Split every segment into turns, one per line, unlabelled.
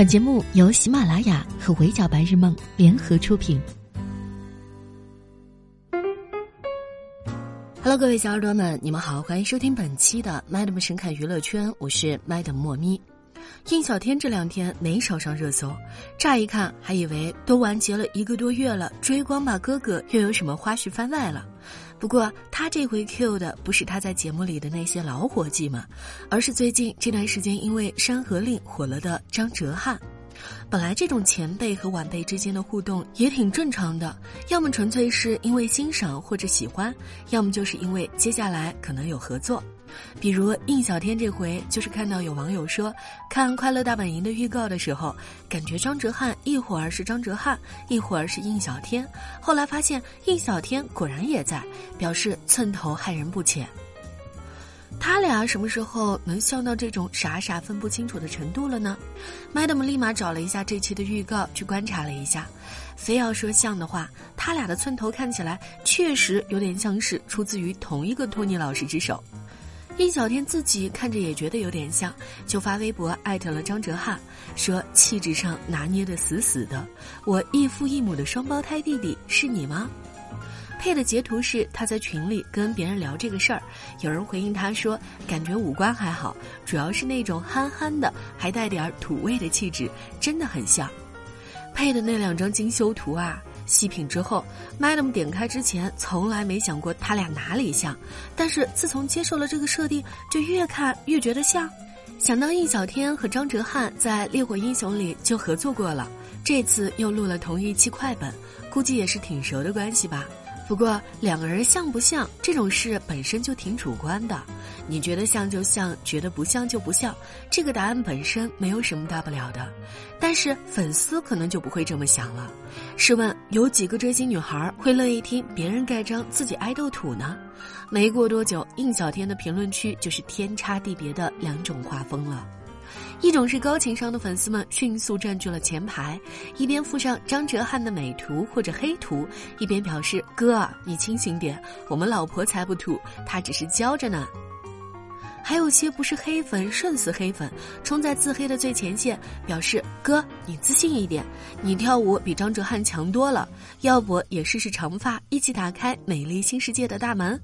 本节目由喜马拉雅和围剿白日梦联合出品。Hello，各位小耳朵们，你们好，欢迎收听本期的 Madam 神侃娱乐圈，我是 Madam 莫咪。印小天这两天没少上热搜，乍一看还以为都完结了一个多月了，追光吧哥哥又有什么花絮番外了？不过他这回 Q 的不是他在节目里的那些老伙计嘛，而是最近这段时间因为《山河令》火了的张哲瀚。本来这种前辈和晚辈之间的互动也挺正常的，要么纯粹是因为欣赏或者喜欢，要么就是因为接下来可能有合作。比如印小天这回就是看到有网友说，看《快乐大本营》的预告的时候，感觉张哲瀚一会儿是张哲瀚，一会儿是印小天，后来发现印小天果然也在，表示寸头害人不浅。他俩什么时候能像到这种傻傻分不清楚的程度了呢？Madam 立马找了一下这期的预告去观察了一下，非要说像的话，他俩的寸头看起来确实有点像是出自于同一个托尼老师之手。印小天自己看着也觉得有点像，就发微博艾特了张哲瀚，说气质上拿捏的死死的。我异父异母的双胞胎弟弟是你吗？配的截图是他在群里跟别人聊这个事儿，有人回应他说感觉五官还好，主要是那种憨憨的，还带点土味的气质，真的很像。配的那两张精修图啊。细品之后，Madam 点开之前从来没想过他俩哪里像，但是自从接受了这个设定，就越看越觉得像。想到印小天和张哲瀚在《烈火英雄》里就合作过了，这次又录了同一期快本，估计也是挺熟的关系吧。不过两个人像不像这种事本身就挺主观的，你觉得像就像，觉得不像就不像，这个答案本身没有什么大不了的。但是粉丝可能就不会这么想了。试问有几个追星女孩会乐意听别人盖章自己爱豆土呢？没过多久，印小天的评论区就是天差地别的两种画风了。一种是高情商的粉丝们迅速占据了前排，一边附上张哲瀚的美图或者黑图，一边表示：“哥，你清醒点，我们老婆才不土，他只是教着呢。”还有些不是黑粉，顺死黑粉，冲在自黑的最前线，表示：“哥，你自信一点，你跳舞比张哲瀚强多了，要不也试试长发，一起打开美丽新世界的大门。”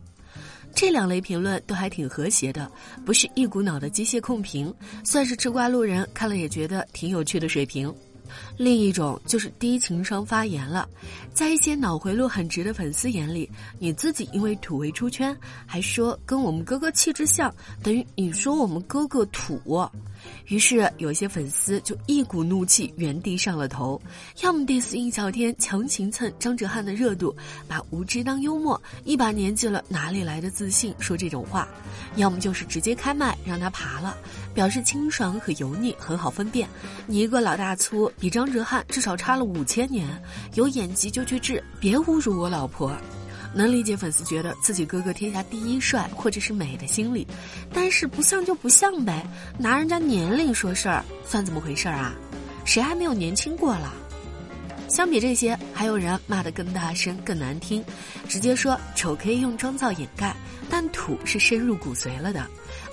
这两类评论都还挺和谐的，不是一股脑的机械控评，算是吃瓜路人看了也觉得挺有趣的水平。另一种就是低情商发言了，在一些脑回路很直的粉丝眼里，你自己因为土味出圈，还说跟我们哥哥气质像，等于你说我们哥哥土。于是有些粉丝就一股怒气原地上了头，要么 diss 印小天强行蹭张哲瀚的热度，把无知当幽默，一把年纪了哪里来的自信说这种话，要么就是直接开麦让他爬了，表示清爽和油腻很好分辨。你一个老大粗，比张哲瀚至少差了五千年，有眼疾就去治，别侮辱我老婆。能理解粉丝觉得自己哥哥天下第一帅或者是美的心理，但是不像就不像呗，拿人家年龄说事儿算怎么回事啊？谁还没有年轻过了？相比这些，还有人骂得更大声、更难听，直接说丑可以用妆造掩盖，但土是深入骨髓了的。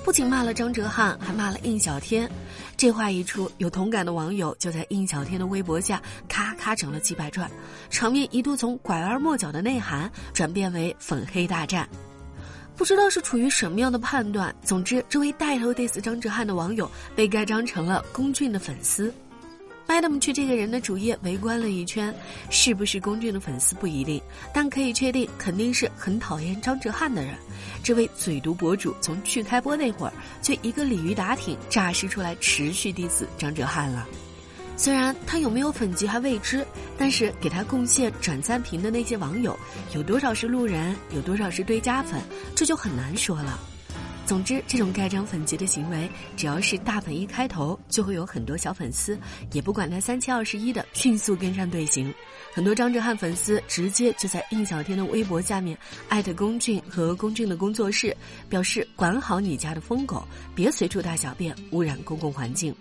不仅骂了张哲瀚，还骂了印小天。这话一出，有同感的网友就在印小天的微博下咔咔整了几百转，场面一度从拐弯抹角的内涵转变为粉黑大战。不知道是处于什么样的判断，总之，这位带头 diss 张哲瀚的网友被盖章成了龚俊的粉丝。Madam 去这个人的主页围观了一圈，是不是龚俊的粉丝不一定，但可以确定肯定是很讨厌张哲瀚的人。这位嘴毒博主从去开播那会儿就一个鲤鱼打挺诈尸出来，持续 diss 张哲瀚了。虽然他有没有粉籍还未知，但是给他贡献转赞评的那些网友，有多少是路人，有多少是对家粉，这就很难说了。总之，这种盖章粉级的行为，只要是大粉一开头，就会有很多小粉丝，也不管他三七二十一的迅速跟上队形。很多张哲瀚粉丝直接就在印小天的微博下面艾特龚俊和龚俊的工作室，表示管好你家的疯狗，别随处大小便污染公共环境。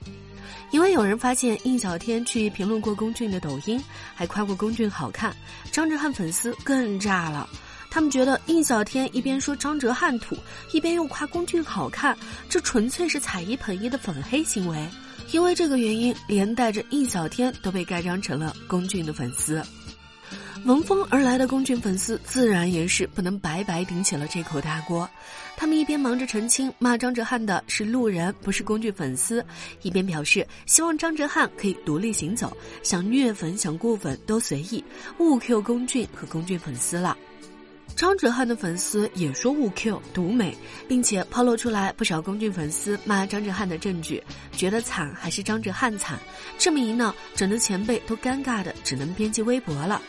因为有人发现印小天去评论过龚俊的抖音，还夸过龚俊好看，张哲瀚粉丝更炸了。他们觉得印小天一边说张哲瀚土，一边又夸龚俊好看，这纯粹是踩一捧一的粉黑行为。因为这个原因，连带着印小天都被盖章成了龚俊的粉丝。闻风而来的龚俊粉丝自然也是不能白白顶起了这口大锅，他们一边忙着澄清骂张哲瀚的是路人不是龚俊粉丝，一边表示希望张哲瀚可以独立行走，想虐粉想过粉都随意，勿 Q 龚俊和龚俊粉丝了。张哲瀚的粉丝也说勿 Q 独美，并且抛露出来不少龚俊粉丝骂张哲瀚的证据，觉得惨还是张哲瀚惨，这么一闹，整的前辈都尴尬的只能编辑微博了。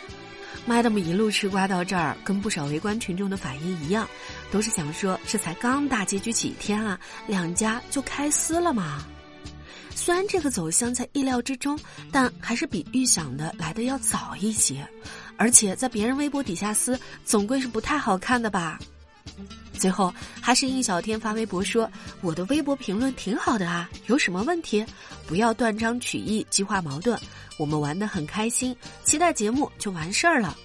Madam 一路吃瓜到这儿，跟不少围观群众的反应一样，都是想说这才刚大结局几天啊，两家就开撕了吗？虽然这个走向在意料之中，但还是比预想的来的要早一些，而且在别人微博底下撕，总归是不太好看的吧。最后还是应小天发微博说：“我的微博评论挺好的啊，有什么问题？不要断章取义，激化矛盾。”我们玩的很开心，期待节目就完事儿了。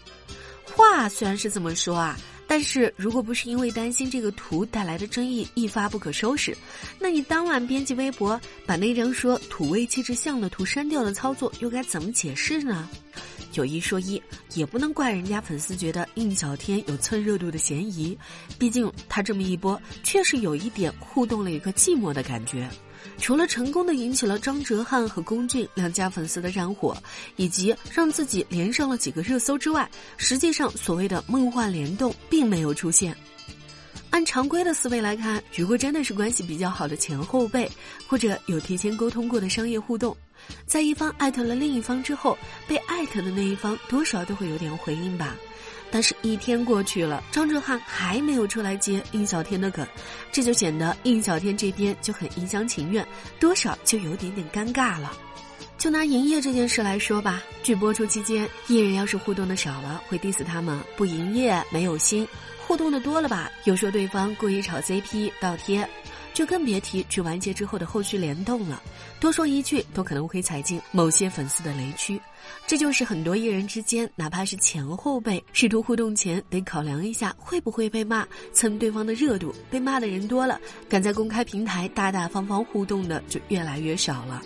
话虽然是这么说啊，但是如果不是因为担心这个图带来的争议一发不可收拾，那你当晚编辑微博把那张说土味气质像的图删掉的操作又该怎么解释呢？有一说一，也不能怪人家粉丝觉得应小天有蹭热度的嫌疑，毕竟他这么一波确实有一点互动了一个寂寞的感觉。除了成功的引起了张哲瀚和龚俊两家粉丝的战火，以及让自己连上了几个热搜之外，实际上所谓的梦幻联动并没有出现。按常规的思维来看，如果真的是关系比较好的前后辈，或者有提前沟通过的商业互动，在一方艾特了另一方之后，被艾特的那一方多少都会有点回应吧。但是，一天过去了，张哲瀚还没有出来接应小天的梗，这就显得应小天这边就很一厢情愿，多少就有点点尴尬了。就拿营业这件事来说吧，剧播出期间，艺人要是互动的少了，会 diss 他们不营业、没有心；互动的多了吧，又说对方故意炒 CP、倒贴。就更别提剧完结之后的后续联动了，多说一句都可能会踩进某些粉丝的雷区。这就是很多艺人之间，哪怕是前后辈，试图互动前得考量一下会不会被骂，蹭对方的热度。被骂的人多了，敢在公开平台大大方方互动的就越来越少了。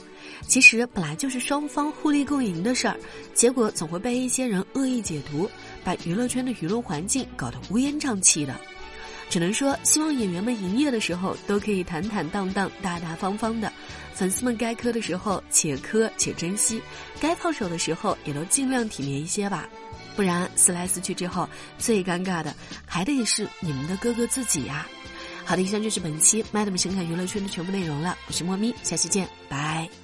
其实本来就是双方互利共赢的事儿，结果总会被一些人恶意解读，把娱乐圈的舆论环境搞得乌烟瘴气的。只能说，希望演员们营业的时候都可以坦坦荡荡、大大方方的；粉丝们该磕的时候且磕且珍惜，该放手的时候也都尽量体面一些吧。不然撕来撕去之后，最尴尬的还得是你们的哥哥自己呀。好的，以上就是本期《麦 a m 神侃娱乐圈的全部内容了。我是莫咪，下期见，拜。